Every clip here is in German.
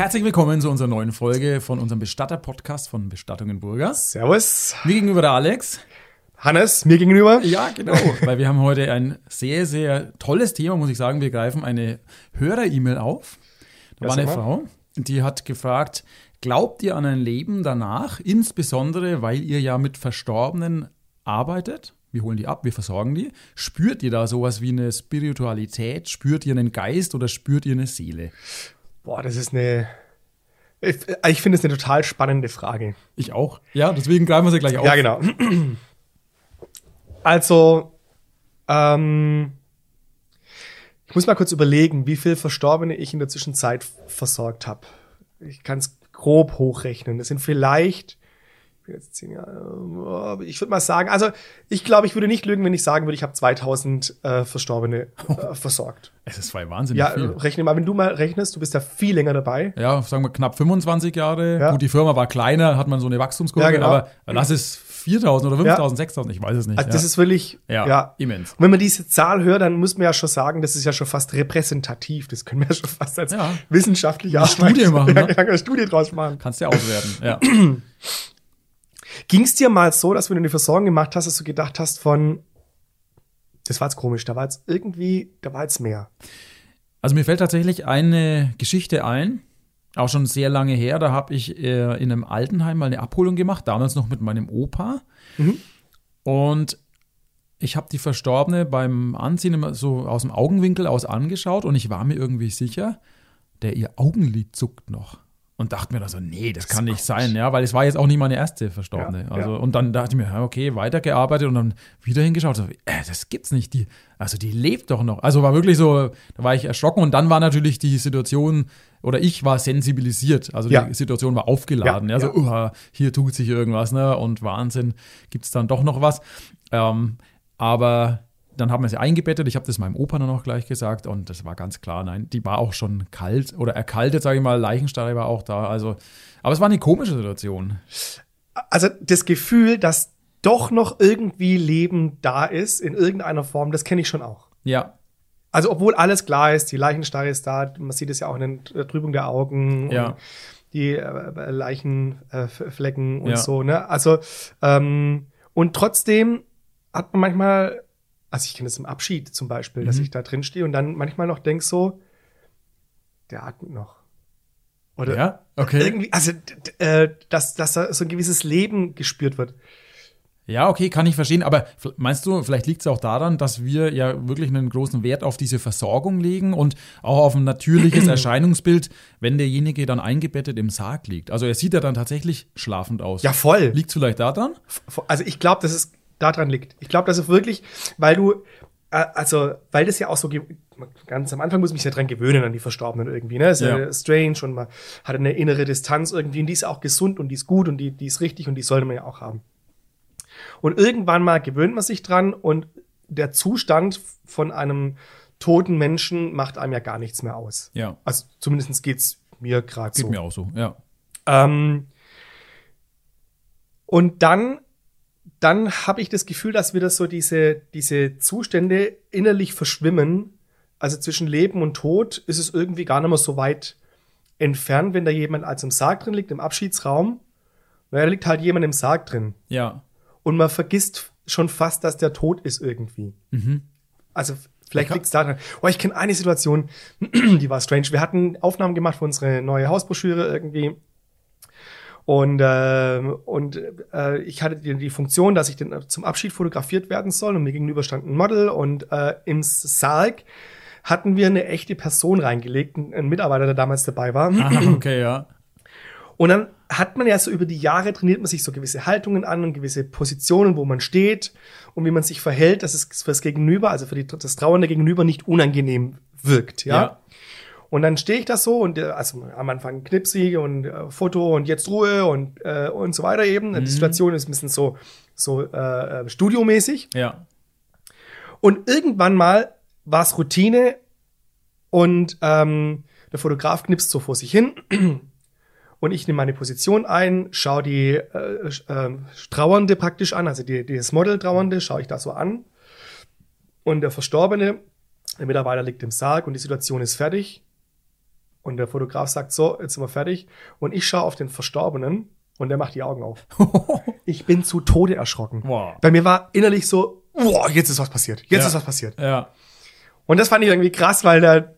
Herzlich willkommen zu unserer neuen Folge von unserem Bestatter-Podcast von Bestattungen Burger. Servus. Mir gegenüber der Alex. Hannes, mir gegenüber. Ja, genau. Weil wir haben heute ein sehr, sehr tolles Thema, muss ich sagen. Wir greifen eine Hörer-E-Mail auf. Da war eine. Frau, die hat gefragt, glaubt ihr an ein Leben danach, insbesondere weil ihr ja mit Verstorbenen arbeitet? Wir holen die ab, wir versorgen die. Spürt ihr da sowas wie eine Spiritualität? Spürt ihr einen Geist oder spürt ihr eine Seele? Boah, das ist eine. Ich, ich finde es eine total spannende Frage. Ich auch. Ja, deswegen greifen wir sie gleich auf. Ja, genau. Also, ähm, ich muss mal kurz überlegen, wie viel Verstorbene ich in der Zwischenzeit versorgt habe. Ich kann es grob hochrechnen. Das sind vielleicht, jetzt zehn Jahre, äh, ich würde mal sagen, also ich glaube, ich würde nicht lügen, wenn ich sagen würde, ich habe 2000 äh, Verstorbene äh, versorgt. Es ist voll wahnsinnig Ja, viel. rechne mal, wenn du mal rechnest, du bist ja viel länger dabei. ja, sagen wir knapp 25 Jahre. Ja. Gut, die Firma war kleiner, hat man so eine Wachstumskurve, Ja, genau. aber lass es 4000 oder 5000, 6000, ich weiß es nicht. Also ja. das ist wirklich, Ja, ja, immens. Und wenn man diese Zahl hört, dann muss man ja schon sagen, das ist ja schon fast repräsentativ. Das können wir ja schon fast als Ja. wissenschaftliche Eine Studie machen, Ja, ne? ja, Studie draus machen. Kannst du ja auswerten. Ja. Ging es dir mal so, dass wenn du eine Versorgung gemacht hast, dass du gedacht hast von, das war jetzt komisch, da war jetzt irgendwie, da war jetzt mehr. Also mir fällt tatsächlich eine Geschichte ein, auch schon sehr lange her. Da habe ich äh, in einem Altenheim mal eine Abholung gemacht, damals noch mit meinem Opa. Und ich habe die Verstorbene beim Anziehen immer so aus dem Augenwinkel aus angeschaut und ich war mir irgendwie sicher, der ihr Augenlid zuckt noch. Und dachte mir da so, nee, das, kann nicht sein, ja, weil es war jetzt auch nicht meine erste Verstorbene. Ja, also, ja. und dann dachte ich mir, okay, weitergearbeitet und dann wieder hingeschaut. So, äh, das gibt's nicht. Die, also die lebt doch noch. Also war wirklich so, da war ich erschrocken und dann war natürlich die Situation, oder ich war sensibilisiert. Also Ja. die Situation war aufgeladen. Ja, so, uah, hier tut sich irgendwas, ne? Und Wahnsinn, gibt's dann doch noch was. Ähm, aber dann haben wir sie eingebettet. Ich habe das meinem Opa dann auch gleich gesagt und das war ganz klar, nein, die war auch schon kalt oder erkaltet, sage ich mal. Leichenstarre war auch da. Also, aber es war eine komische Situation. Also das Gefühl, dass doch noch irgendwie Leben da ist, in irgendeiner Form, das kenne ich schon auch. Ja, Also obwohl alles klar ist, die Leichenstarre ist da, man sieht es ja auch in den äh, Trübung der Augen Ja. und die äh, Leichenflecken und Ja. so, ne? Also ähm, und trotzdem hat man manchmal, also ich kenne das im Abschied zum Beispiel, dass Mhm. ich da drin stehe und dann manchmal noch denk so, der atmet noch. Oder ja, okay. irgendwie, also äh, dass, dass da so ein gewisses Leben gespürt wird. Ja, okay, kann ich verstehen. Aber meinst du, vielleicht liegt es auch daran, dass wir ja wirklich einen großen Wert auf diese Versorgung legen und auch auf ein natürliches Erscheinungsbild, wenn derjenige dann eingebettet im Sarg liegt. Also er sieht ja dann tatsächlich schlafend aus. Ja, voll. Liegt vielleicht daran? Also ich glaube, dass es daran liegt. Ich glaube, dass es wirklich, weil du, äh, also, weil das ja auch so, ganz am Anfang muss man sich ja dran gewöhnen an die Verstorbenen irgendwie, ne? Ist ja. Ja. strange und man hat eine innere Distanz irgendwie und die ist auch gesund und die ist gut und die, die ist richtig und die sollte man ja auch haben. Und irgendwann mal gewöhnt man sich dran und der Zustand von einem toten Menschen macht einem ja gar nichts mehr aus. Ja, Also zumindest geht's mir gerade geht so. mir auch so. Ja. Ähm, und dann, dann habe ich das Gefühl, dass wieder so diese, diese Zustände innerlich verschwimmen. Also zwischen Leben und Tod ist es irgendwie gar nicht mehr so weit entfernt, wenn da jemand als im Sarg drin liegt, im Abschiedsraum. Naja, da liegt halt jemand im Sarg drin. Ja. Und man vergisst schon fast, dass der tot ist irgendwie. Also vielleicht liegt es daran. Oh, ich kenne eine Situation, die war strange. Wir hatten Aufnahmen gemacht für unsere neue Hausbroschüre irgendwie. Und, ähm, und äh, ich hatte die, die Funktion, dass ich dann zum Abschied fotografiert werden soll. Und mir gegenüber stand ein Model. Und äh, im Sarg hatten wir eine echte Person reingelegt, ein, Mitarbeiter, der damals dabei war. Aha, okay, ja. Und dann hat man ja so über die Jahre trainiert man sich so gewisse Haltungen an und gewisse Positionen, wo man steht und wie man sich verhält, dass es fürs Gegenüber, also für die, das trauernde Gegenüber nicht unangenehm wirkt, ja. Ja. Und dann stehe ich da so und äh, also am Anfang Knipsi und äh, Foto und jetzt Ruhe und, äh, und so weiter eben. Die Situation ist ein bisschen so, so äh, studiomäßig. Ja. Und irgendwann mal war es Routine und ähm, der Fotograf knipst so vor sich hin und ich nehme meine Position ein, schaue die äh, äh, Trauernde praktisch an, also die, dieses Model Trauernde schaue ich da so an und der Verstorbene, der Mitarbeiter liegt im Sarg und die Situation ist fertig und der Fotograf sagt so, jetzt sind wir fertig und ich schaue auf den Verstorbenen und der macht die Augen auf. Ich bin zu Tode erschrocken. Wow. Bei mir war innerlich so, wow, jetzt ist was passiert. Jetzt Ja. ist was passiert. Ja. Und das fand ich irgendwie krass, weil da,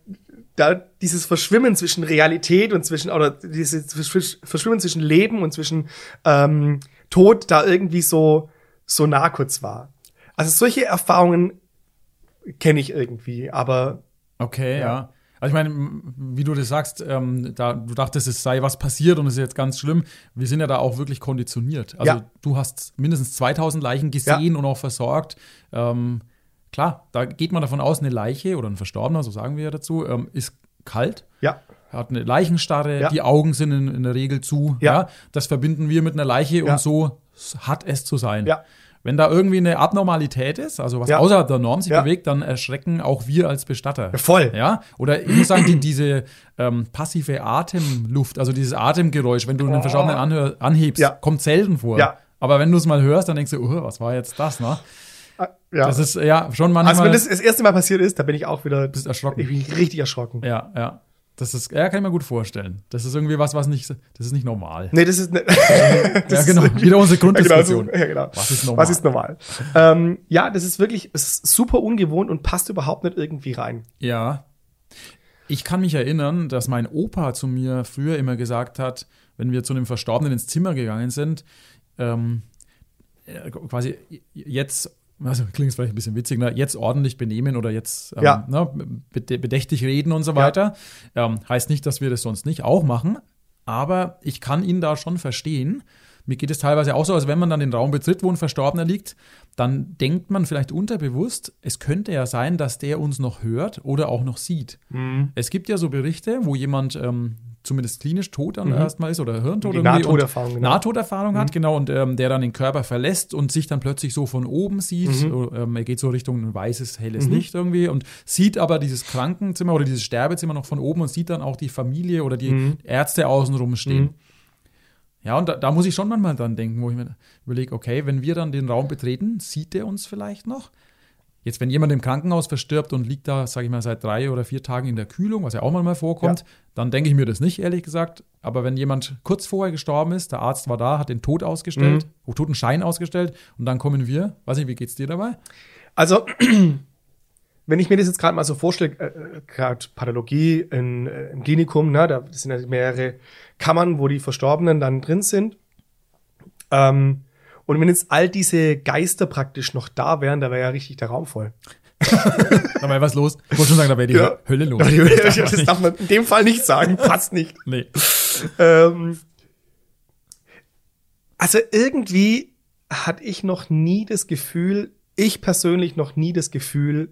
da dieses Verschwimmen zwischen Realität und zwischen, oder dieses Versch- Verschwimmen zwischen Leben und zwischen ähm, Tod da irgendwie so, so nah kurz war. Also solche Erfahrungen kenne ich irgendwie, aber Okay, ja. Ja. Also ich meine, wie du das sagst, ähm, da, du dachtest, es sei was passiert und es ist jetzt ganz schlimm. Wir sind ja da auch wirklich konditioniert. Also Ja. du hast mindestens 2000 Leichen gesehen und auch versorgt. Ähm, klar, da geht man davon aus, eine Leiche oder ein Verstorbener, so sagen wir ja dazu, ähm, ist kalt. ja, hat eine Leichenstarre, Ja. die Augen sind in, in der Regel zu. Ja. das verbinden wir mit einer Leiche Ja. und so hat es zu sein. Ja. Wenn da irgendwie eine Abnormalität ist, also was Ja. außerhalb der Norm sich Ja. bewegt, dann erschrecken auch wir als Bestatter. Ja, voll. Ja, oder ich muss sagen, die, diese ähm, passive Atemluft, also dieses Atemgeräusch, wenn du einen Verstorbenen anhör, anhebst, Ja. kommt selten vor. Ja. Aber wenn du es mal hörst, dann denkst du, oh, was war jetzt das, ne? Ah, ja. Das ist ja schon manchmal. also wenn das das erste Mal passiert ist, da bin ich auch wieder bist erschrocken. ich bin richtig erschrocken. Ja, ja. Das ist, ja, kann ich mir gut vorstellen. Das ist irgendwie was, was nicht, das ist nicht normal. Nee, das ist ne ja, genau. Wieder unsere Grunddiskussion. Ja, genau. Was ist normal? Was ist normal? ähm, ja, das ist wirklich es ist super ungewohnt und passt überhaupt nicht irgendwie rein. Ja. Ich kann mich erinnern, dass mein Opa zu mir früher immer gesagt hat, wenn wir zu einem Verstorbenen ins Zimmer gegangen sind, ähm, äh, quasi jetzt, also klingt vielleicht ein bisschen witzig, ne? jetzt ordentlich benehmen oder jetzt ähm, Ja. ne? bedächtig reden und so weiter. Ähm, heißt nicht, dass wir das sonst nicht auch machen, aber ich kann ihn da schon verstehen. Mir geht es teilweise auch so, als wenn man dann den Raum betritt, wo ein Verstorbener liegt, dann denkt man vielleicht unterbewusst, es könnte ja sein, dass der uns noch hört oder auch noch sieht. Mhm. Es gibt ja so Berichte, wo jemand ähm, zumindest klinisch tot dann erstmal ist oder Hirntod Die Nahtoderfahrung, genau. Nahtoderfahrung hat, genau, und ähm, der dann den Körper verlässt und sich dann plötzlich so von oben sieht. So, ähm, er geht so Richtung ein weißes, helles Licht irgendwie und sieht aber dieses Krankenzimmer oder dieses Sterbezimmer noch von oben und sieht dann auch die Familie oder die Ärzte außenrum stehen. Ja, und da, da muss ich schon manchmal dran denken, wo ich mir überlege, okay, wenn wir dann den Raum betreten, sieht der uns vielleicht noch? Jetzt, wenn jemand im Krankenhaus verstirbt und liegt da, sage ich mal, seit drei oder vier Tagen in der Kühlung, was ja auch mal vorkommt, Ja. dann denke ich mir das nicht, ehrlich gesagt. Aber wenn jemand kurz vorher gestorben ist, der Arzt war da, hat den Tod ausgestellt, Mhm. Totenschein ausgestellt und dann kommen wir, weiß nicht, wie geht's dir dabei? Also, wenn ich mir das jetzt gerade mal so vorstelle, äh, äh, gerade Pathologie in, äh, im Klinikum, ne, da sind ja mehrere Kammern, wo die Verstorbenen dann drin sind. Ähm, und wenn jetzt all diese Geister praktisch noch da wären, da wäre ja richtig der Raum voll. Da wäre was los. Ich wollte schon sagen, da wäre die Ja. Hölle los. Das darf, das darf man in dem Fall nicht sagen, passt nicht. Nee. Ähm, also irgendwie hatte ich noch nie das Gefühl, ich persönlich noch nie das Gefühl,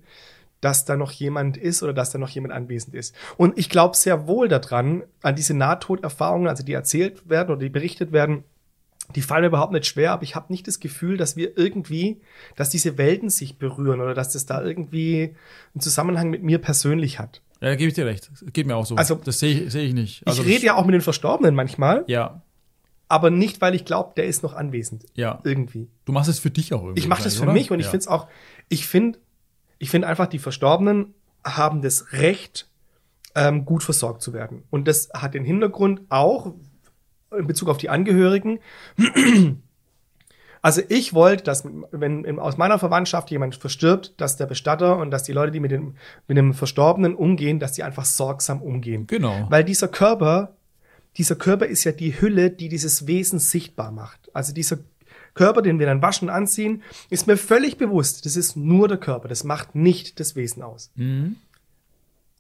dass da noch jemand ist oder dass da noch jemand anwesend ist. Und ich glaube sehr wohl daran, an diese Nahtoderfahrungen, also die erzählt werden oder die berichtet werden, die fallen mir überhaupt nicht schwer, aber ich habe nicht das Gefühl, dass wir irgendwie, dass diese Welten sich berühren oder dass das da irgendwie einen Zusammenhang mit mir persönlich hat. Ja, da gebe ich dir recht. Das geht mir auch so. Also- das sehe ich, seh ich nicht. Also ich rede ja auch mit den Verstorbenen manchmal, Ja, aber nicht, weil ich glaube, der ist noch anwesend. ja. Irgendwie. Du machst es für dich auch irgendwie. Ich mache das für wahrscheinlich, mich und ich oder? finde es auch, ich finde, ich finde einfach, die Verstorbenen haben das Recht, ähm, gut versorgt zu werden. Und das hat den Hintergrund auch in Bezug auf die Angehörigen. Also ich wollte, dass wenn aus meiner Verwandtschaft jemand verstirbt, dass der Bestatter und dass die Leute, die mit dem, mit dem Verstorbenen umgehen, dass die einfach sorgsam umgehen. Genau. Weil dieser Körper, dieser Körper ist ja die Hülle, die dieses Wesen sichtbar macht. Also dieser Körper, den wir dann waschen und anziehen, ist mir völlig bewusst, das ist nur der Körper, das macht nicht das Wesen aus. Mhm.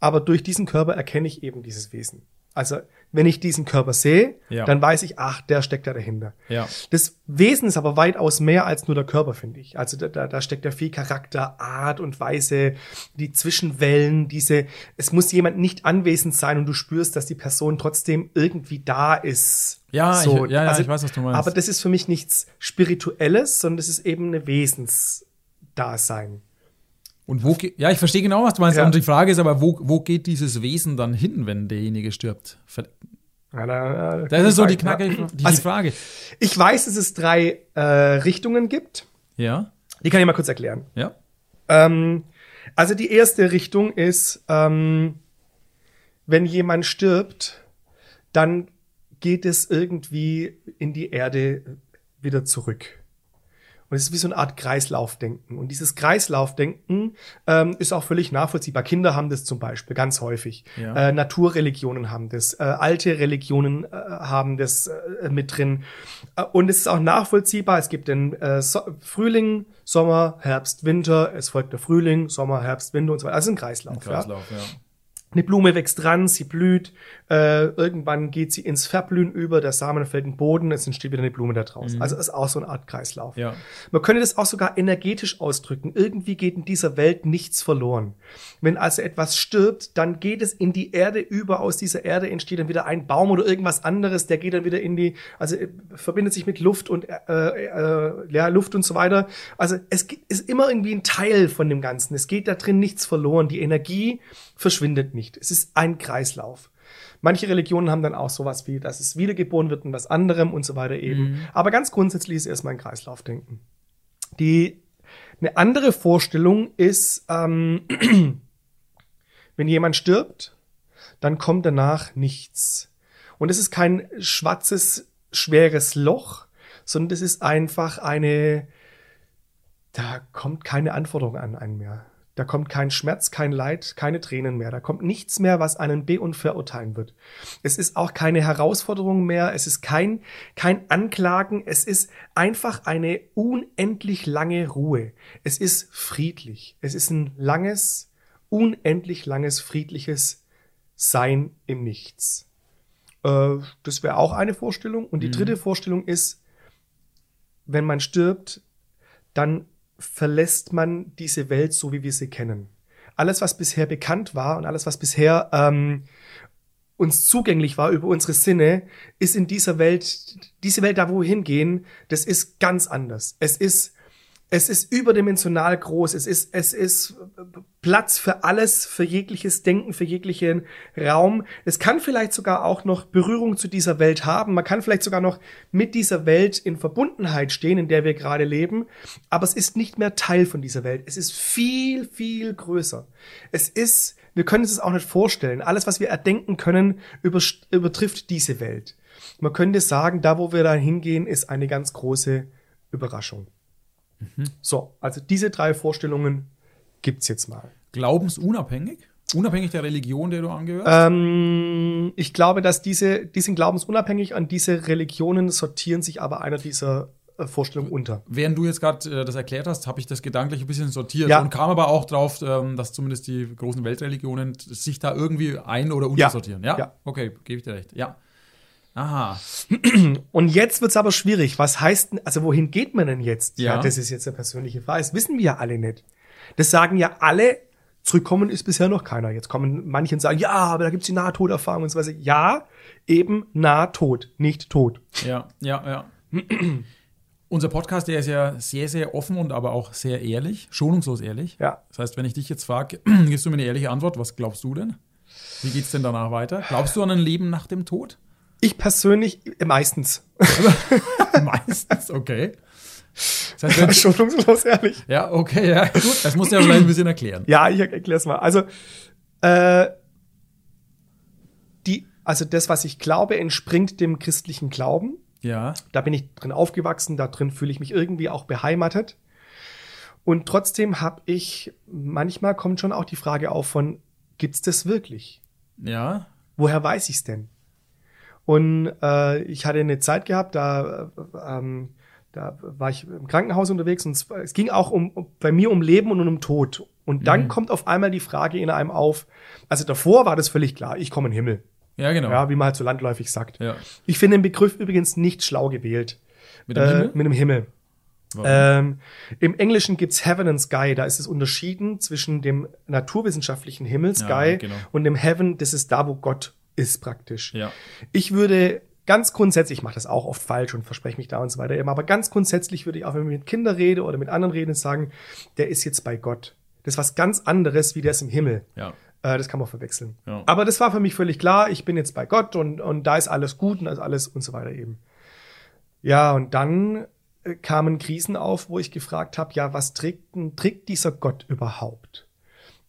Aber durch diesen Körper erkenne ich eben dieses Wesen. Also wenn ich diesen Körper sehe, Ja. dann weiß ich, ach, der steckt da dahinter. Ja. Das Wesen ist aber weitaus mehr als nur der Körper, finde ich. Also da, da, da steckt ja viel Charakter, Art und Weise, die Zwischenwellen, diese, es muss jemand nicht anwesend sein und du spürst, dass die Person trotzdem irgendwie da ist. Ja, ich- ja, ja, ich weiß, was du meinst. Aber das ist für mich nichts Spirituelles, sondern das ist eben eine Wesensdasein. Und wo geht, ja, ich verstehe genau, was du meinst. Ja. Und die Frage ist aber, wo, wo geht dieses Wesen dann hin, wenn derjenige stirbt? Ver- Ja, da, äh, Das ist so die knackige die Also, Frage. ich weiß, dass es drei äh, Richtungen gibt. Ja, Die kann ich mal kurz erklären. ja, Ähm, also die erste Richtung ist, ähm, wenn jemand stirbt, dann geht es irgendwie in die Erde wieder zurück. Und es ist wie so eine Art Kreislaufdenken. Und dieses Kreislaufdenken ähm, ist auch völlig nachvollziehbar. Kinder haben das zum Beispiel ganz häufig. Ja. Äh, Naturreligionen haben das. Äh, alte Religionen äh, haben das äh, mit drin. Äh, und es ist auch nachvollziehbar. Es gibt den äh, so Frühling, Sommer, Herbst, Winter. Es folgt der Frühling, Sommer, Herbst, Winter und so weiter. Also ein Kreislauf. Ja? Kreislauf, ja. Eine Blume wächst dran, sie blüht, äh, irgendwann geht sie ins Verblühen über, der Samen fällt in den Boden, es entsteht wieder eine Blume da draußen. Also ist auch so eine Art Kreislauf. Ja. Man könnte das auch sogar energetisch ausdrücken. Irgendwie geht in dieser Welt nichts verloren. Wenn also etwas stirbt, dann geht es in die Erde über, aus dieser Erde entsteht dann wieder ein Baum oder irgendwas anderes, der geht dann wieder in die, also äh, verbindet sich mit Luft und äh, äh, ja, Luft und so weiter. Also es ist immer irgendwie ein Teil von dem Ganzen. Es geht da drin nichts verloren. Die Energie verschwindet nicht. Es ist ein Kreislauf. Manche Religionen haben dann auch sowas wie, dass es wiedergeboren wird in was anderem und so weiter eben. Aber ganz grundsätzlich ist erstmal ein Kreislaufdenken. Die eine andere Vorstellung ist, ähm, wenn jemand stirbt, dann kommt danach nichts. Und es ist kein schwarzes, schweres Loch, sondern es ist einfach eine, da kommt keine Anforderung an einen mehr. Da kommt kein Schmerz, kein Leid, keine Tränen mehr. Da kommt nichts mehr, was einen be- und verurteilen wird. Es ist auch keine Herausforderung mehr. Es ist kein, kein Anklagen. Es ist einfach eine unendlich lange Ruhe. Es ist friedlich. Es ist ein langes, unendlich langes, friedliches Sein im Nichts. Äh, das wäre auch eine Vorstellung. Und die dritte Vorstellung ist, wenn man stirbt, dann verlässt man diese Welt so, wie wir sie kennen. Alles, was bisher bekannt war und alles, was bisher ähm, uns zugänglich war über unsere Sinne, ist in dieser Welt, diese Welt da, wo wir hingehen, das ist ganz anders. Es ist, es ist überdimensional groß. Es ist, es ist Platz für alles, für jegliches Denken, für jeglichen Raum. Es kann vielleicht sogar auch noch Berührung zu dieser Welt haben. Man kann vielleicht sogar noch mit dieser Welt in Verbundenheit stehen, in der wir gerade leben. Aber es ist nicht mehr Teil von dieser Welt. Es ist viel, viel größer. Es ist, wir können uns auch nicht vorstellen. Alles, was wir erdenken können, übertrifft diese Welt. Man könnte sagen, da, wo wir da hingehen, ist eine ganz große Überraschung. So, also diese drei Vorstellungen gibt's jetzt mal. Glaubensunabhängig? Unabhängig der Religion, der du angehörst? Ähm, ich glaube, dass diese, die sind glaubensunabhängig an diese Religionen sortieren sich aber einer dieser äh, Vorstellungen unter. Während du jetzt gerade äh, das erklärt hast, habe ich das gedanklich ein bisschen sortiert Ja. und kam aber auch drauf, ähm, dass zumindest die großen Weltreligionen sich da irgendwie ein- oder untersortieren. Ja? Ja. Okay, gebe ich dir recht. Ja. Aha. Und jetzt wird's aber schwierig. Was heißt denn, also wohin geht man denn jetzt? Ja. das ist jetzt eine persönliche Frage. Das wissen wir ja alle nicht. Das sagen ja alle, zurückkommen ist bisher noch keiner. Jetzt kommen manche und sagen, ja, aber da gibt's die Nahtoderfahrung und so weiter. Ja, eben Nahtod, nicht tot. Ja, ja, ja. Unser Podcast, der ist ja sehr, sehr offen und aber auch sehr ehrlich, schonungslos ehrlich. Ja. Das heißt, wenn ich dich jetzt frage, gibst du mir eine ehrliche Antwort, was glaubst du denn? Wie geht's denn danach weiter? Glaubst du an ein Leben nach dem Tod? Ich persönlich äh, meistens. Meistens, okay. Das heißt, wenn, Schonungslos ehrlich. ja, okay, ja, gut. Das musst du ja vielleicht ein bisschen erklären. Ja, ich erkläre es mal. Also, äh, die, also das, was ich glaube, entspringt dem christlichen Glauben. Ja, Da bin ich drin aufgewachsen, da drin fühle ich mich irgendwie auch beheimatet. Und trotzdem habe ich, manchmal kommt schon auch die Frage auf von, gibt's das wirklich? ja, Woher weiß ich's denn? Und äh, ich hatte eine Zeit gehabt, da, äh, ähm, da war ich im Krankenhaus unterwegs und es, ging auch um, um bei mir um Leben und um Tod. Und dann kommt auf einmal die Frage in einem auf. Also davor war das völlig klar, ich komme in den Himmel. Ja, genau. Ja, wie man halt so landläufig sagt. Ja. Ich finde den Begriff übrigens nicht schlau gewählt. Mit dem äh, Himmel? Mit dem Himmel. Ähm, Im Englischen gibt's Heaven and Sky. Da ist es unterschieden zwischen dem naturwissenschaftlichen Himmel, Sky, Ja, genau. und dem Heaven. Das ist da, wo Gott ist praktisch. ja. Ich würde ganz grundsätzlich, ich mache das auch oft falsch und verspreche mich da und so weiter immer, aber ganz grundsätzlich würde ich auch, wenn ich mit Kindern rede oder mit anderen reden, sagen, der ist jetzt bei Gott. Das ist was ganz anderes, wie der ist im Himmel. Ja. Äh, das kann man verwechseln. Ja. Aber das war für mich völlig klar. Ich bin jetzt bei Gott und, und da ist alles gut und da ist alles und so weiter eben. Ja, und dann äh, kamen Krisen auf, wo ich gefragt habe, ja, was trägt, trägt dieser Gott überhaupt?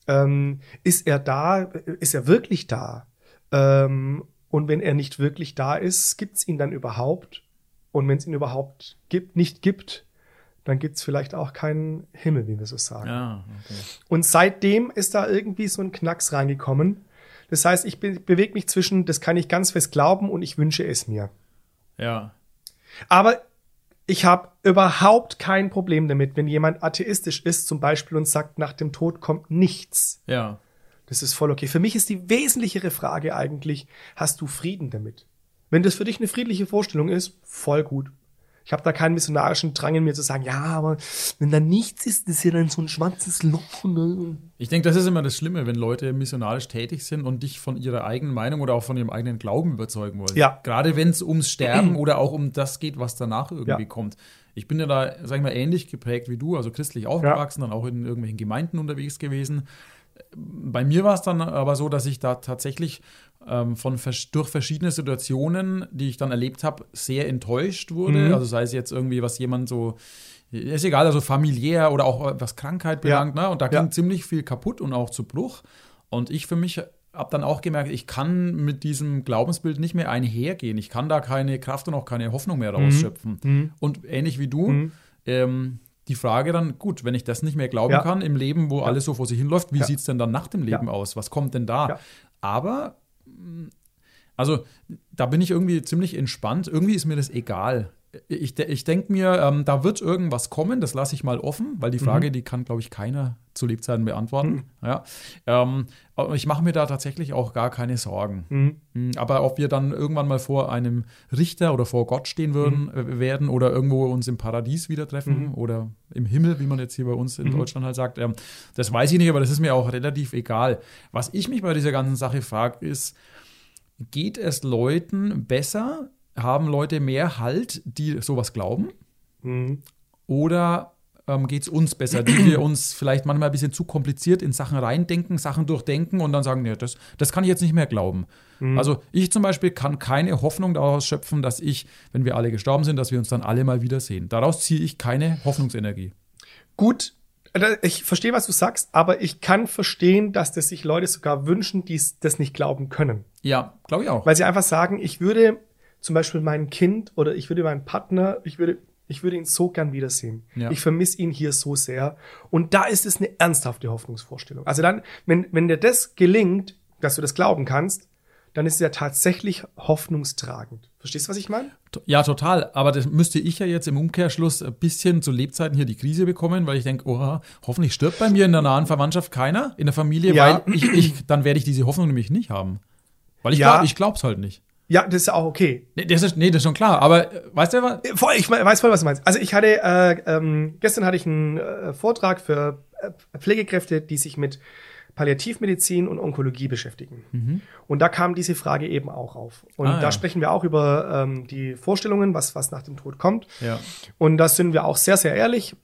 Ähm, ist er da? Ist er wirklich da? Ähm, und wenn er nicht wirklich da ist, gibt's ihn dann überhaupt? Und wenn es ihn überhaupt gibt, nicht gibt, dann gibt's vielleicht auch keinen Himmel, wie wir so sagen. Ja, okay. Und seitdem ist da irgendwie so ein Knacks reingekommen. Das heißt, ich be bewege mich zwischen, das kann ich ganz fest glauben und ich wünsche es mir. Ja. Aber ich habe überhaupt kein Problem damit, wenn jemand atheistisch ist zum Beispiel und sagt, nach dem Tod kommt nichts. Ja. Das ist voll okay. Für mich ist die wesentlichere Frage eigentlich, hast du Frieden damit? Wenn das für dich eine friedliche Vorstellung ist, voll gut. Ich habe da keinen missionarischen Drang in mir zu sagen, ja, aber wenn da nichts ist, das ist ja dann so ein schwarzes Loch. Ne? Ich denke, das ist immer das Schlimme, wenn Leute missionarisch tätig sind und dich von ihrer eigenen Meinung oder auch von ihrem eigenen Glauben überzeugen wollen. Ja. Gerade wenn es ums Sterben oder auch um das geht, was danach irgendwie Ja. kommt. Ich bin ja da, sag ich mal, ähnlich geprägt wie du, also christlich aufgewachsen, dann auch in irgendwelchen Gemeinden unterwegs gewesen. Bei mir war es dann aber so, dass ich da tatsächlich ähm, von durch verschiedene Situationen, die ich dann erlebt habe, sehr enttäuscht wurde. Mhm. Also sei es jetzt irgendwie, was jemand so, ist egal, also familiär oder auch was Krankheit Ja. belangt, ne? Und da Ja. ging ziemlich viel kaputt und auch zu Bruch. Und ich für mich habe dann auch gemerkt, ich kann mit diesem Glaubensbild nicht mehr einhergehen. Ich kann da keine Kraft und auch keine Hoffnung mehr rausschöpfen. Mhm. Und ähnlich wie du, Mhm. ähm, die Frage dann, gut, wenn ich das nicht mehr glauben Ja. kann im Leben, wo alles so vor sich hinläuft, wie Ja. sieht's denn dann nach dem Leben Ja. aus? Was kommt denn da? Ja. Aber, mh, also, da bin ich irgendwie ziemlich entspannt. Irgendwie ist mir das egal. Ich, ich denke mir, ähm, da wird irgendwas kommen, das lasse ich mal offen, weil die Frage, die kann, glaube ich, keiner zu Lebzeiten beantworten. Ja. Ähm, ich mache mir da tatsächlich auch gar keine Sorgen. Mhm. Mm, Aber ob wir dann irgendwann mal vor einem Richter oder vor Gott stehen würden, äh, werden oder irgendwo uns im Paradies wieder treffen oder im Himmel, wie man jetzt hier bei uns in Deutschland halt sagt, ähm, das weiß ich nicht, aber das ist mir auch relativ egal. Was ich mich bei dieser ganzen Sache frage, ist, geht es Leuten besser? Haben Leute mehr Halt, die sowas glauben? Mhm. Oder ähm, geht es uns besser, die wir uns vielleicht manchmal ein bisschen zu kompliziert in Sachen reindenken, Sachen durchdenken und dann sagen, nee, das, das kann ich jetzt nicht mehr glauben. Also ich zum Beispiel kann keine Hoffnung daraus schöpfen, dass ich, wenn wir alle gestorben sind, dass wir uns dann alle mal wiedersehen. Daraus ziehe ich keine Hoffnungsenergie. Gut, ich verstehe, was du sagst, aber ich kann verstehen, dass das sich Leute sogar wünschen, die das nicht glauben können. Ja, glaube ich auch. Weil sie einfach sagen, ich würde zum Beispiel mein Kind oder ich würde meinen Partner, ich würde, ich würde ihn so gern wiedersehen. Ja. Ich vermisse ihn hier so sehr. Und da ist es eine ernsthafte Hoffnungsvorstellung. Also dann, wenn, wenn dir das gelingt, dass du das glauben kannst, dann ist es ja tatsächlich hoffnungstragend. Verstehst du, was ich meine? Ja, total. Aber das müsste ich ja jetzt im Umkehrschluss ein bisschen zu Lebzeiten hier die Krise bekommen, weil ich denke, oh, hoffentlich stirbt bei mir in der nahen Verwandtschaft keiner in der Familie, Ja. weil ich, ich, dann werde ich diese Hoffnung nämlich nicht haben. Weil ich Ja. glaub, ich glaub's halt nicht. Ja, das ist ja auch okay. Nee, das ist, nee, das ist schon klar. Aber äh, weißt du was? Voll, ich weiß voll, was du meinst. Also ich hatte, äh, ähm, gestern hatte ich einen äh, Vortrag für äh, Pflegekräfte, die sich mit Palliativmedizin und Onkologie beschäftigen. Und da kam diese Frage eben auch auf. Und Ah, da ja. sprechen wir auch über ähm, die Vorstellungen, was, was nach dem Tod kommt. Ja. Und da sind wir auch sehr, sehr ehrlich.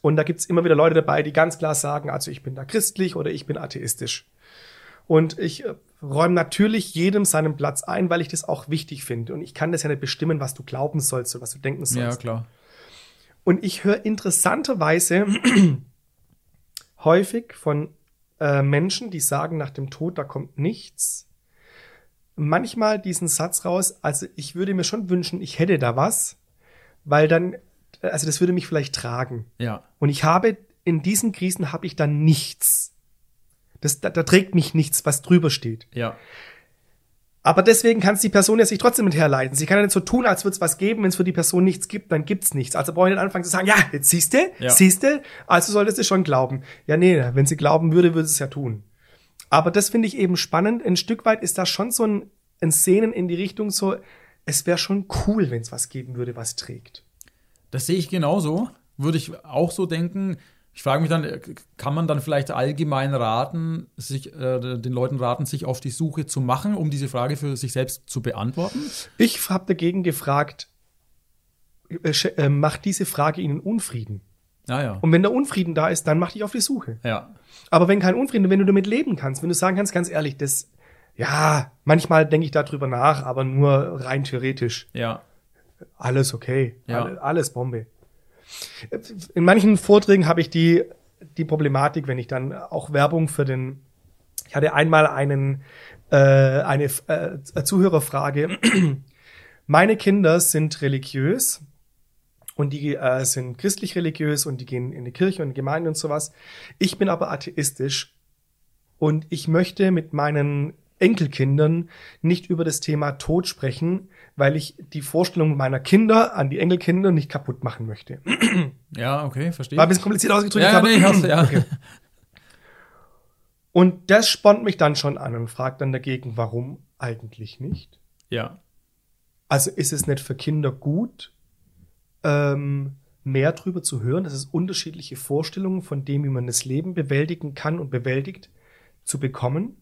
Und da gibt's immer wieder Leute dabei, die ganz klar sagen, also ich bin da christlich oder ich bin atheistisch. Und ich äh, räume natürlich jedem seinen Platz ein, weil ich das auch wichtig finde. Und ich kann das ja nicht bestimmen, was du glauben sollst oder was du denken Ja, sollst. klar. Und ich höre interessanterweise häufig von äh, Menschen, die sagen, nach dem Tod, da kommt nichts. Manchmal diesen Satz raus, also ich würde mir schon wünschen, ich hätte da was, weil dann, also das würde mich vielleicht tragen. Ja. Und ich habe, in diesen Krisen habe ich dann nichts. Das, da, da trägt mich nichts, was drüber steht. Ja. Aber deswegen kann es die Person ja sich trotzdem mit herleiten. Sie kann ja nicht so tun, als würde es was geben. Wenn es für die Person nichts gibt, dann gibt's nichts. Also brauche ich nicht anfangen zu sagen, ja, jetzt siehst du, Ja. siehst du, also solltest du schon glauben. Ja, nee, wenn sie glauben würde, würde sie es ja tun. Aber das finde ich eben spannend. Ein Stück weit ist da schon so ein, ein Szenen in die Richtung so, es wäre schon cool, wenn es was geben würde, was trägt. Das sehe ich genauso. Würde ich auch so denken. Ich frage mich dann, kann man dann vielleicht allgemein raten, sich, äh, den Leuten raten, sich auf die Suche zu machen, um diese Frage für sich selbst zu beantworten? Ich habe dagegen gefragt, äh, äh, macht diese Frage Ihnen Unfrieden? Ja, ja. Und wenn der Unfrieden da ist, dann mach dich auf die Suche. Ja. Aber wenn kein Unfrieden, wenn du damit leben kannst, wenn du sagen kannst, ganz ehrlich, das, ja, manchmal denke ich darüber nach, aber nur rein theoretisch. Ja. Alles okay. Ja. Alle, alles Bombe. In manchen Vorträgen habe ich die, die Problematik, wenn ich dann auch Werbung für den, ich hatte einmal einen, äh, eine äh, Zuhörerfrage. Meine Kinder sind religiös und die äh, sind christlich religiös und die gehen in die Kirche und die Gemeinde und sowas. Ich bin aber atheistisch und ich möchte mit meinen Enkelkindern nicht über das Thema Tod sprechen, weil ich die Vorstellung meiner Kinder an die Enkelkinder nicht kaputt machen möchte. Ja, okay, verstehe. War ein bisschen kompliziert ausgedrückt. Ja, ja, aber- nee, hast ja. Okay. Und das spornt mich dann schon an und fragt dann dagegen, warum eigentlich nicht? ja. Also ist es nicht für Kinder gut, ähm, mehr drüber zu hören, dass es unterschiedliche Vorstellungen von dem, wie man das Leben bewältigen kann und bewältigt, zu bekommen?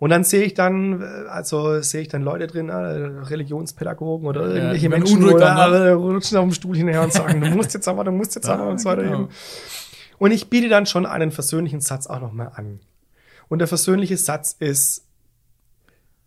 Und dann sehe ich dann, äh, also sehe ich dann Leute drin, äh, Religionspädagogen oder Ja, irgendwelche die Menschen, oder ne? alle rutschen auf dem Stuhl hinterher und sagen, du musst jetzt aber, du musst jetzt aber Ja, und so weiter genau. Und ich biete dann schon einen versöhnlichen Satz auch nochmal an. Und der versöhnliche Satz ist,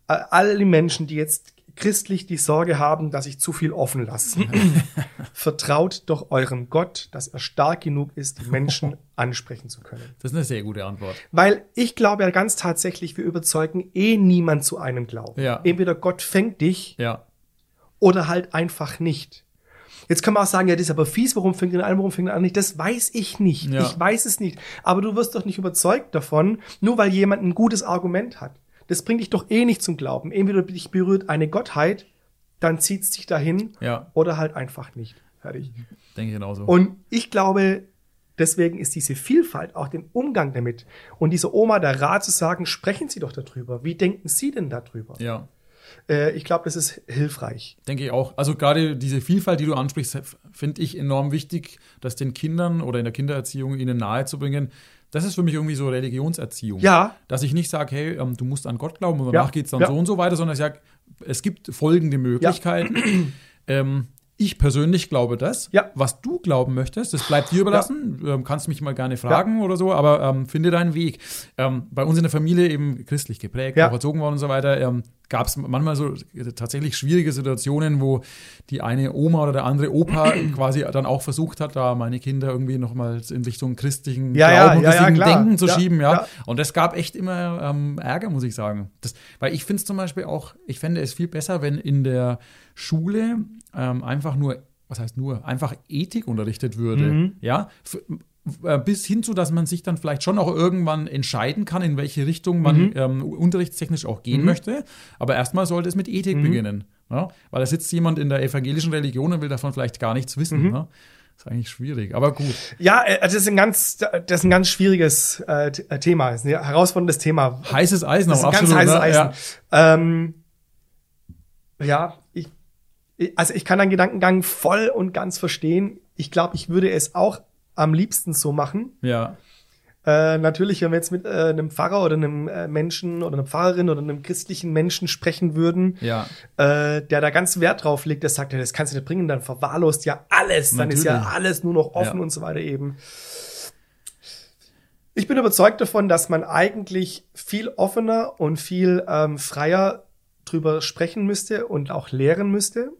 äh, all die Menschen, die jetzt christlich die Sorge haben, dass ich zu viel offen lasse, vertraut doch eurem Gott, dass er stark genug ist, Menschen ansprechen zu können. Das ist eine sehr gute Antwort. Weil ich glaube ja ganz tatsächlich, wir überzeugen eh niemand zu einem Glauben. Ja. Entweder Gott fängt dich Ja. oder halt einfach nicht. Jetzt kann man auch sagen, ja, das ist aber fies, warum fängt den an, warum fängt den an nicht? Das weiß ich nicht. Ja. Ich weiß es nicht. Aber du wirst doch nicht überzeugt davon, nur weil jemand ein gutes Argument hat. Das bringt dich doch eh nicht zum Glauben. Entweder dich berührt eine Gottheit, dann zieht's dich dahin Ja. oder halt einfach nicht. Fertig. Denke ich genauso. Und ich glaube, deswegen ist diese Vielfalt, auch den Umgang damit und dieser Oma der Rat zu sagen, sprechen Sie doch darüber. Wie denken Sie denn darüber? ja. Äh, ich glaube, das ist hilfreich. Denke ich auch. Also gerade diese Vielfalt, die du ansprichst, finde ich enorm wichtig, das den Kindern oder in der Kindererziehung ihnen nahezubringen. Das ist für mich irgendwie so Religionserziehung. Ja. Dass ich nicht sage, hey, ähm, du musst an Gott glauben und Ja. danach geht's dann Ja. so und so weiter, sondern ich sage, es gibt folgende Möglichkeiten. ähm, ich persönlich glaube das. Ja. Was du glauben möchtest, das bleibt dir überlassen. Ähm, kannst mich mal gerne fragen oder so, aber ähm, finde deinen Weg. Ähm, bei uns in der Familie eben christlich geprägt, Ja. auch erzogen worden und so weiter, ähm, gab es manchmal so tatsächlich schwierige Situationen, wo die eine Oma oder der andere Opa quasi dann auch versucht hat, da meine Kinder irgendwie nochmals in Richtung christlichen Ja, ja, Glauben und ja, ja. Denken zu Ja, schieben, ja. ja. Und das gab echt immer ähm, Ärger, muss ich sagen. Das, weil ich finde es zum Beispiel auch, ich fände es viel besser, wenn in der Schule ähm, einfach nur, was heißt nur, einfach Ethik unterrichtet würde. Mhm. Ja. Äh, bis hin zu, dass man sich dann vielleicht schon auch irgendwann entscheiden kann, in welche Richtung man Mhm. ähm, unterrichtstechnisch auch gehen möchte. Aber erstmal sollte es mit Ethik Mhm. beginnen. Ja? Weil da sitzt jemand in der evangelischen Religion und will davon vielleicht gar nichts wissen. Mhm. Ne? ist eigentlich schwierig, aber gut. Ja, äh, das ist ein ganz, das ist ein ganz schwieriges äh, äh, Thema, das ist ein herausforderndes Thema. Heißes Eisen Das ist ein ganz absolut. heißes ne? Eisen. Ja. Ähm, ja, ich- also ich kann deinen Gedankengang voll und ganz verstehen. Ich glaube, ich würde es auch am liebsten so machen. ja. Äh, natürlich, wenn wir jetzt mit äh, einem Pfarrer oder einem äh, Menschen oder einer Pfarrerin oder einem christlichen Menschen sprechen würden, Ja. äh, der da ganz Wert drauf legt, der sagt, ja, das kannst du nicht bringen, dann verwahrlost ja alles, dann ist ja Natürlich. alles nur noch offen Ja. und so weiter eben. Ich bin überzeugt davon, dass man eigentlich viel offener und viel ähm, freier drüber sprechen müsste und auch lehren müsste.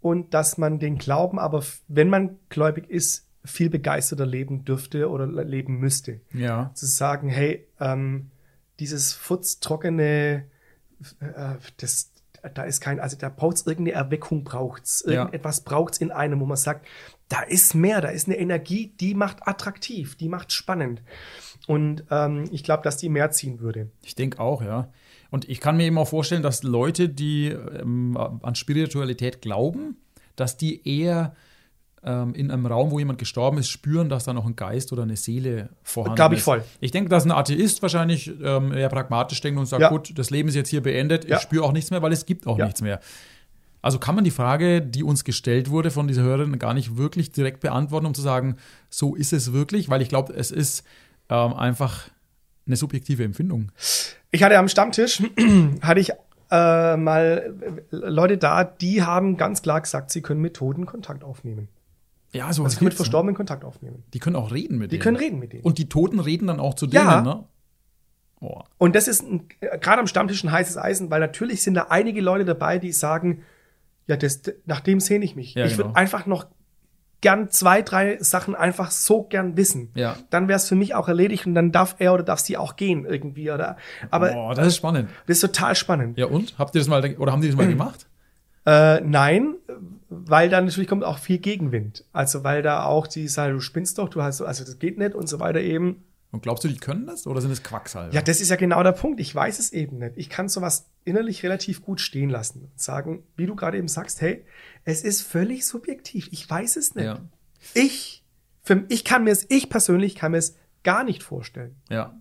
Und dass man den Glauben aber, wenn man gläubig ist, viel begeisterter leben dürfte oder le- leben müsste Ja. zu sagen, hey, ähm, dieses futztrockene, äh, das, da ist kein, also da braucht's irgendeine Erweckung, braucht's Ja. irgendetwas braucht's in einem, wo man sagt, da ist mehr, da ist eine Energie, die macht attraktiv, die macht spannend. Und ähm, ich glaube, dass die mehr ziehen würde. Ich denke auch, ja. Und ich kann mir eben auch vorstellen, dass Leute, die ähm, an Spiritualität glauben, dass die eher ähm, in einem Raum, wo jemand gestorben ist, spüren, dass da noch ein Geist oder eine Seele vorhanden Glaub ich ist. voll. Ich denke, dass ein Atheist wahrscheinlich ähm, eher pragmatisch denkt und sagt, Ja. gut, das Leben ist jetzt hier beendet, Ja. ich spüre auch nichts mehr, weil es gibt auch Ja. nichts mehr. Also kann man die Frage, die uns gestellt wurde von dieser Hörerin, gar nicht wirklich direkt beantworten, um zu sagen, so ist es wirklich, weil ich glaube, es ist ähm, einfach eine subjektive Empfindung. Ich hatte am Stammtisch, hatte ich äh, mal äh, Leute da, die haben ganz klar gesagt, sie können mit Toten Kontakt aufnehmen. Ja, so Also sie können mit Verstorbenen Kontakt aufnehmen. Die können auch reden mit Die denen. können reden mit denen. Und die Toten reden dann auch zu denen, Ja. ne? Boah. Und das ist äh, gerade am Stammtisch ein heißes Eisen, weil natürlich sind da einige Leute dabei, die sagen, ja, das, nach dem sehne ich mich. Ja, ich genau. würde einfach noch gern zwei, drei Sachen einfach so gern wissen. Ja. Dann wäre es für mich auch erledigt und dann darf er oder darf sie auch gehen irgendwie. Oder, aber Boah, das ist spannend. das ist total spannend. Ja, und? Habt ihr das mal, oder haben die das mal gemacht? Äh, nein, weil dann natürlich kommt auch viel Gegenwind. Also weil da auch die sagen, du spinnst doch, du hast, also das geht nicht und so weiter eben. Und glaubst du, die können das? Oder sind es Quacksalber? Ja, das ist ja genau der Punkt. Ich weiß es eben nicht. Ich kann sowas innerlich relativ gut stehen lassen und sagen, wie du gerade eben sagst, hey, es ist völlig subjektiv. Ich weiß es nicht. Ja. Ich, für, ich kann mir es, ich persönlich kann mir es gar nicht vorstellen. ja.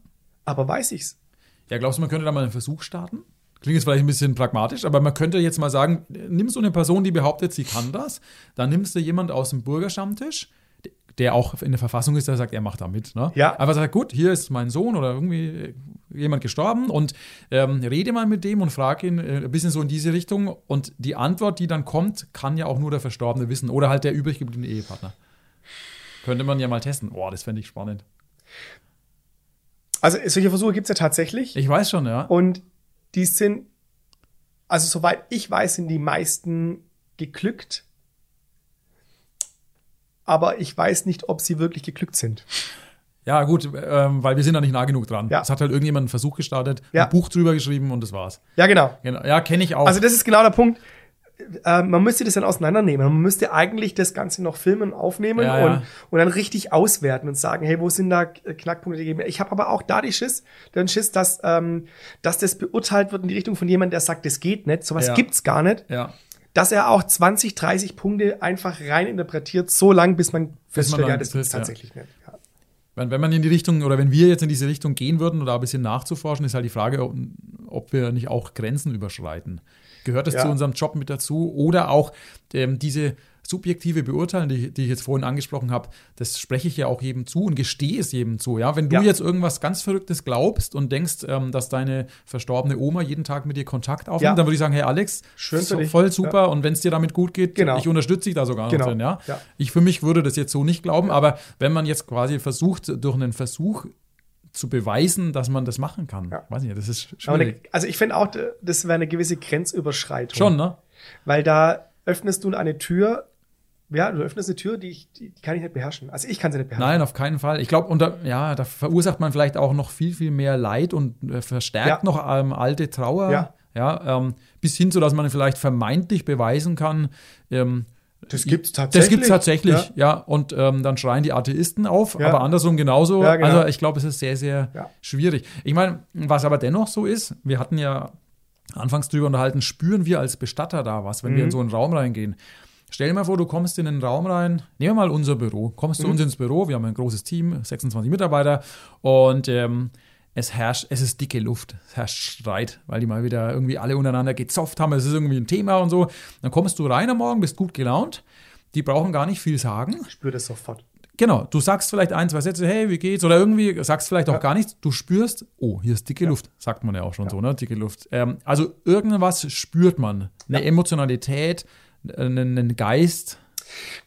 Aber weiß ich's? Ja, glaubst du, man könnte da mal einen Versuch starten? Klingt jetzt vielleicht ein bisschen pragmatisch, aber man könnte jetzt mal sagen, nimm so eine Person, die behauptet, sie kann das, dann nimmst du jemand aus dem Bürgerstammtisch, der auch in der Verfassung ist, der sagt, er macht da mit. Ne? Ja. Aber sagt, gut, hier ist mein Sohn oder irgendwie jemand gestorben und ähm, rede mal mit dem und frage ihn äh, ein bisschen so in diese Richtung. Und die Antwort, die dann kommt, kann ja auch nur der Verstorbene wissen oder halt der übrig gebliebene Ehepartner. Könnte man ja mal testen. Boah, das fände ich spannend. Also solche Versuche gibt's ja tatsächlich. Ich weiß schon, ja. Und die sind, also soweit ich weiß, sind die meisten geglückt. Aber ich weiß nicht, ob sie wirklich geglückt sind. Ja, gut, ähm, weil wir sind da nicht nah genug dran. Ja. Es hat halt irgendjemand einen Versuch gestartet, Ja. ein Buch drüber geschrieben und das war's. Ja, genau. Genau. Ja, kenne ich auch. Also das ist genau der Punkt. Äh, man müsste das dann auseinandernehmen. Man müsste eigentlich das Ganze noch filmen, aufnehmen Ja, ja. Und, und dann richtig auswerten und sagen, hey, wo sind da äh, Knackpunkte gegeben? Ich habe aber auch da die Schiss, den Schiss, dass, ähm, dass das beurteilt wird in die Richtung von jemandem, der sagt, das geht nicht, sowas Ja. gibt's gar nicht. ja. dass er auch 20, 30 Punkte einfach rein interpretiert, so lang, bis man feststellt, ja, das trifft, ja. tatsächlich nicht. Ja. Wenn, wenn man in die Richtung oder wenn wir jetzt in diese Richtung gehen würden oder ein bisschen nachzuforschen, ist halt die Frage, ob, ob wir nicht auch Grenzen überschreiten. Gehört das Ja. zu unserem Job mit dazu? Oder auch ähm, diese subjektive Beurteilung, die, die ich jetzt vorhin angesprochen habe, das spreche ich ja auch jedem zu und gestehe es jedem zu. Ja? Wenn du Ja. jetzt irgendwas ganz Verrücktes glaubst und denkst, ähm, dass deine verstorbene Oma jeden Tag mit dir Kontakt aufnimmt, Ja. dann würde ich sagen, hey Alex, Schön für so, dich. voll super und wenn es dir damit gut geht, Genau. ich unterstütze dich da sogar Genau. noch drin. Ja? Ja. Ich für mich würde das jetzt so nicht glauben, aber wenn man jetzt quasi versucht, durch einen Versuch zu beweisen, dass man das machen kann, Ja. weiß nicht, das ist Aber eine, schwierig. also ich finde auch, das wäre eine gewisse Grenzüberschreitung. Schon, ne? Weil da öffnest du eine Tür, ja, du öffnest eine Tür, die, ich, die, die kann ich nicht beherrschen. Also ich kann sie nicht beherrschen. Nein, auf keinen Fall. Ich glaube, da, ja, da verursacht man vielleicht auch noch viel, viel mehr Leid und äh, verstärkt Ja. noch ähm, alte Trauer. Ja. Ja, ähm, bis hin zu, dass man vielleicht vermeintlich beweisen kann, ähm, Das gibt's Das tatsächlich. gibt's tatsächlich, Ja. ja. Und ähm, dann schreien die Atheisten auf, Ja. aber andersrum genauso. Ja, genau. Also ich glaube, es ist sehr, sehr schwierig. Ich meine, was aber dennoch so ist, wir hatten ja anfangs drüber unterhalten, spüren wir als Bestatter da was, wenn wir in Mhm. so einen Raum reingehen. Stell dir mal vor, du kommst in einen Raum rein, nehmen wir mal unser Büro, kommst Mhm. zu uns ins Büro, wir haben ein großes Team, 26 Mitarbeiter und ähm, es herrscht, es ist dicke Luft, es herrscht Streit, weil die mal wieder irgendwie alle untereinander gezofft haben, es ist irgendwie ein Thema und so. Dann kommst du rein am Morgen, bist gut gelaunt, die brauchen gar nicht viel sagen. Ich spüre das sofort. Genau, du sagst vielleicht ein, zwei Sätze, hey, wie geht's? Oder irgendwie sagst vielleicht auch Ja. gar nichts. Du spürst, oh, hier ist dicke Luft. Sagt man ja auch schon so, ne? Dicke Luft. Ähm, also irgendwas spürt man. Eine Emotionalität, einen, Geist.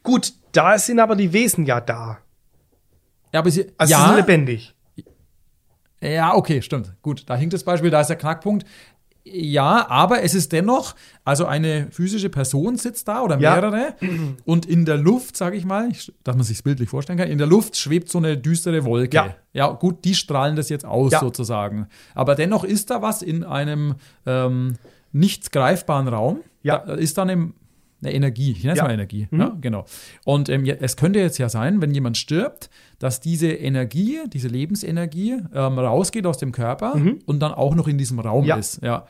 Gut, da sind aber die Wesen ja da. Ja, aber sie, Also sie sind ja, lebendig. Ja, okay, stimmt. Gut, da hinkt das Beispiel, da ist der Knackpunkt. Ja, aber es ist dennoch, also eine physische Person sitzt da oder Ja. mehrere und in der Luft, sage ich mal, dass man sich bildlich vorstellen kann, in der Luft schwebt so eine düstere Wolke. Ja. ja gut, die strahlen das jetzt aus Ja. sozusagen. Aber dennoch ist da was in einem ähm, nicht greifbaren Raum. Ja. Da ist da eine, eine Energie, ich nenne es Ja. mal Energie. Mhm. Ja, genau. Und ähm, es könnte jetzt ja sein, wenn jemand stirbt, dass diese Energie, diese Lebensenergie ähm, rausgeht aus dem Körper Mhm. und dann auch noch in diesem Raum Ja. ist. Ja.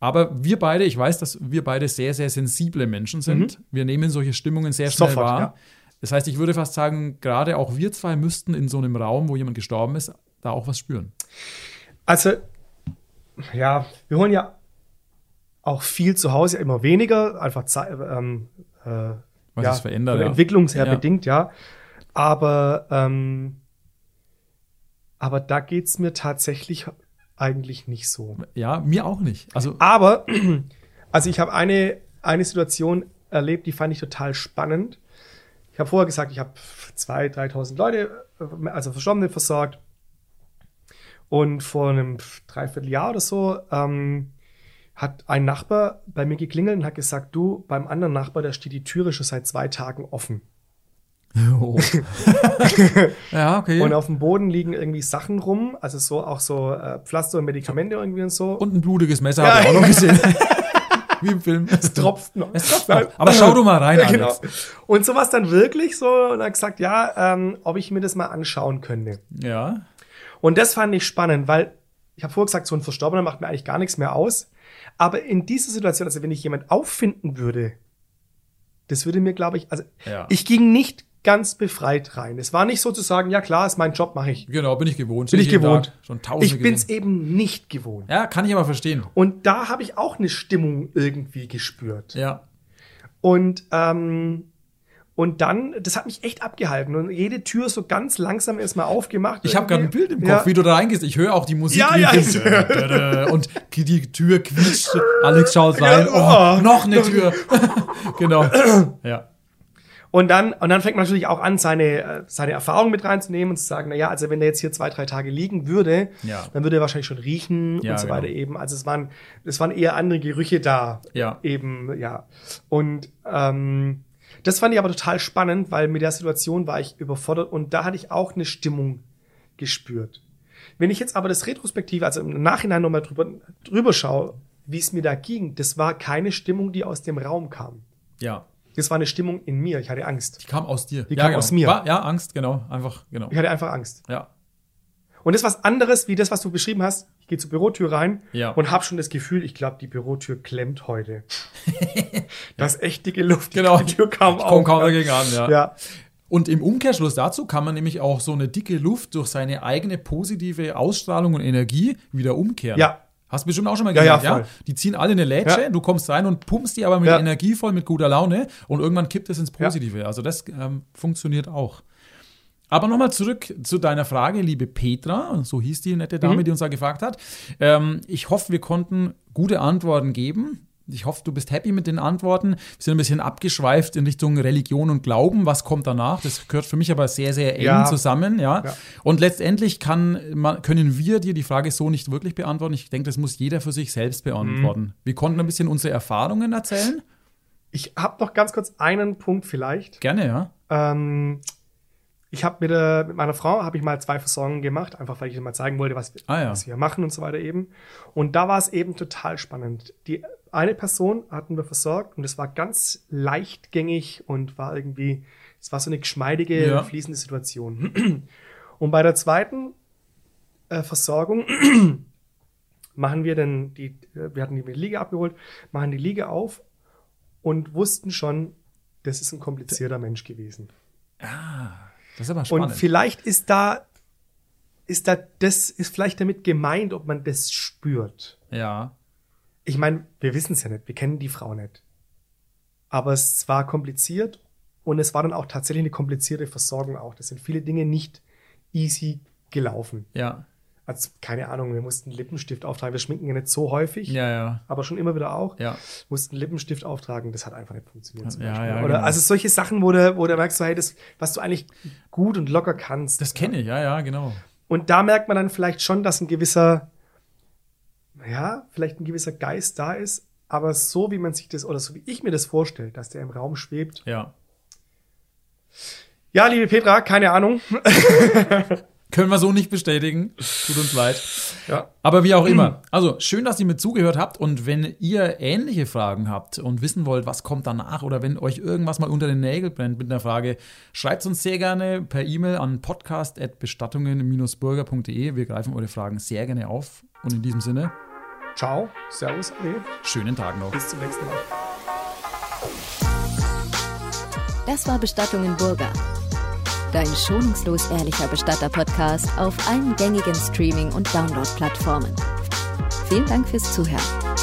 Aber wir beide, ich weiß, dass wir beide sehr, sehr sensible Menschen sind. Wir nehmen solche Stimmungen sehr schnell Sofort, wahr. ja. Das heißt, ich würde fast sagen, gerade auch wir zwei müssten in so einem Raum, wo jemand gestorben ist, da auch was spüren. Also, ja, wir holen ja auch viel zu Hause, immer weniger, einfach Zeit, ähm, äh, Was ja, es verändert, ja. Entwicklungsher Ja. bedingt, ja. Aber, ähm, aber da geht's mir tatsächlich eigentlich nicht so. Ja, mir auch nicht. Also, Aber, also ich habe eine, eine Situation erlebt, die fand ich total spannend. Ich habe vorher gesagt, ich habe 2.000, 3.000 Leute, äh, also Verstorbene versorgt. Und vor einem Dreivierteljahr oder so ähm, hat ein Nachbar bei mir geklingelt und hat gesagt, du, beim anderen Nachbar, da steht die Türe schon seit zwei Tagen offen. oh. ja, okay. Und auf dem Boden liegen irgendwie Sachen rum, also so auch so äh, Pflaster und Medikamente irgendwie und so. Und ein blutiges Messer Ja. habe ich auch noch gesehen. Wie im Film. es tropft noch. Es tropft noch. Aber schau du mal rein, Ja, genau. Und so war es dann wirklich so und er hat gesagt, ja, ähm, ob ich mir das mal anschauen könnte. Ja. Und das fand ich spannend, weil ich habe vorher gesagt, so ein Verstorbener macht mir eigentlich gar nichts mehr aus. Aber in dieser Situation, also wenn ich jemand auffinden würde, das würde mir, glaube ich, also Ja. ich ging nicht ganz befreit rein. Es war nicht so zu sagen, ja klar, ist mein Job, mache ich. Genau, bin ich gewohnt. Bin ich gewohnt. Tag Schon tausende Ich bin's gesehen. eben nicht gewohnt. Ja, kann ich aber verstehen. Und da habe ich auch eine Stimmung irgendwie gespürt. Ja. Und, ähm, und dann, das hat mich echt abgehalten. Und jede Tür so ganz langsam erstmal aufgemacht. Ich habe gerade ein Bild im Kopf, Ja. wie du da reingehst. Ich höre auch die Musik. Ja, ja, dö. Und die Tür quietscht. Alex schaut rein. Ja, Oh, oh. noch eine Tür. genau. Ja. Und dann, und dann fängt man natürlich auch an, seine, äh, seine Erfahrung mit reinzunehmen und zu sagen, na ja, also wenn der jetzt hier zwei, drei Tage liegen würde, Ja. dann würde er wahrscheinlich schon riechen Ja, und so genau. weiter eben. Also es waren, es waren eher andere Gerüche da. Ja. Eben, ja. Und ähm, das fand ich aber total spannend, weil mit der Situation war ich überfordert und da hatte ich auch eine Stimmung gespürt. Wenn ich jetzt aber das Retrospektive, also im Nachhinein nochmal drüber, drüber schaue, wie es mir da ging, das war keine Stimmung, die aus dem Raum kam. Ja. Das war eine Stimmung in mir. Ich hatte Angst. Die kam aus dir. Die ja, kam genau. aus mir. War, ja, Angst, genau. Einfach, genau. Ich hatte einfach Angst. Ja. Und das ist was anderes, wie das, was du beschrieben hast. Ich gehe zur Bürotür rein Ja. und habe schon das Gefühl, ich glaube, die Bürotür klemmt heute. das ist echt dicke Luft. Genau. Die Tür kam Ich auf. komm kaum ja. dagegen an, ja. ja. Und im Umkehrschluss dazu kann man nämlich auch so eine dicke Luft durch seine eigene positive Ausstrahlung und Energie wieder umkehren. Ja. Hast du bestimmt auch schon mal Ja, gemerkt, ja, ja? voll. Die ziehen alle eine Lätsche, Ja. du kommst rein und pumpst die aber mit Ja. Energie voll, mit guter Laune und irgendwann kippt es ins Ja. Positive. Also das ähm, funktioniert auch. Aber nochmal zurück zu deiner Frage, liebe Petra, so hieß die nette Dame, Mhm. die uns da gefragt hat. Ähm, ich hoffe, wir konnten gute Antworten geben. Ich hoffe, du bist happy mit den Antworten. Wir sind ein bisschen abgeschweift in Richtung Religion und Glauben. Was kommt danach? Das gehört für mich aber sehr, sehr eng Ja. zusammen. Ja? Ja. Und letztendlich kann, man, können wir dir die Frage so nicht wirklich beantworten. Ich denke, das muss jeder für sich selbst beantworten. Mhm. Wir konnten ein bisschen unsere Erfahrungen erzählen. Ich habe noch ganz kurz einen Punkt vielleicht. Gerne, ja. Ähm, ich habe mit, der- mit meiner Frau habe ich mal zwei Versorgungen gemacht, einfach weil ich mal zeigen wollte, was, Ah, ja. was wir machen und so weiter eben. Und da war es eben total spannend. Die eine Person hatten wir versorgt und es war ganz leichtgängig und war irgendwie, es war so eine geschmeidige, Ja. fließende Situation. Und bei der zweiten äh, Versorgung machen wir dann die, äh, wir hatten die Liege abgeholt, machen die Liege auf und wussten schon, das ist ein komplizierter Mensch gewesen. Das ist aber spannend. Und vielleicht ist da, ist da, das ist vielleicht damit gemeint, ob man das spürt. ja. Ich meine, wir wissen es ja nicht, wir kennen die Frau nicht. Aber es war kompliziert und es war dann auch tatsächlich eine komplizierte Versorgung auch. Das sind viele Dinge nicht easy gelaufen. Ja. Also, keine Ahnung, wir mussten Lippenstift auftragen. Wir schminken ja nicht so häufig, Ja, ja. aber schon immer wieder auch. Ja. Mussten Lippenstift auftragen, das hat einfach nicht funktioniert. Zum Ja, Beispiel. ja, Oder genau. also solche Sachen, wo du, wo du merkst, so, hey, das, was du eigentlich gut und locker kannst. Das kenne ich, ja, ja, genau. Und da merkt man dann vielleicht schon, dass ein gewisser, ja, vielleicht ein gewisser Geist da ist, aber so wie man sich das, oder so wie ich mir das vorstelle, dass der im Raum schwebt. Ja. Ja, liebe Petra, keine Ahnung. Können wir so nicht bestätigen. Tut uns leid. Ja. Aber wie auch immer. Also schön, dass ihr mit zugehört habt. Und wenn ihr ähnliche Fragen habt und wissen wollt, was kommt danach oder wenn euch irgendwas mal unter den Nägeln brennt mit einer Frage, schreibt uns sehr gerne per E-Mail an podcast.bestattungen-bürger.de. Wir greifen eure Fragen sehr gerne auf. Und in diesem Sinne, Ciao, Servus, Ade. Schönen Tag noch. Bis zum nächsten Mal. Das war Bestattungen Burger. Dein schonungslos ehrlicher Bestatter-Podcast auf allen gängigen Streaming- und Download-Plattformen. Vielen Dank fürs Zuhören.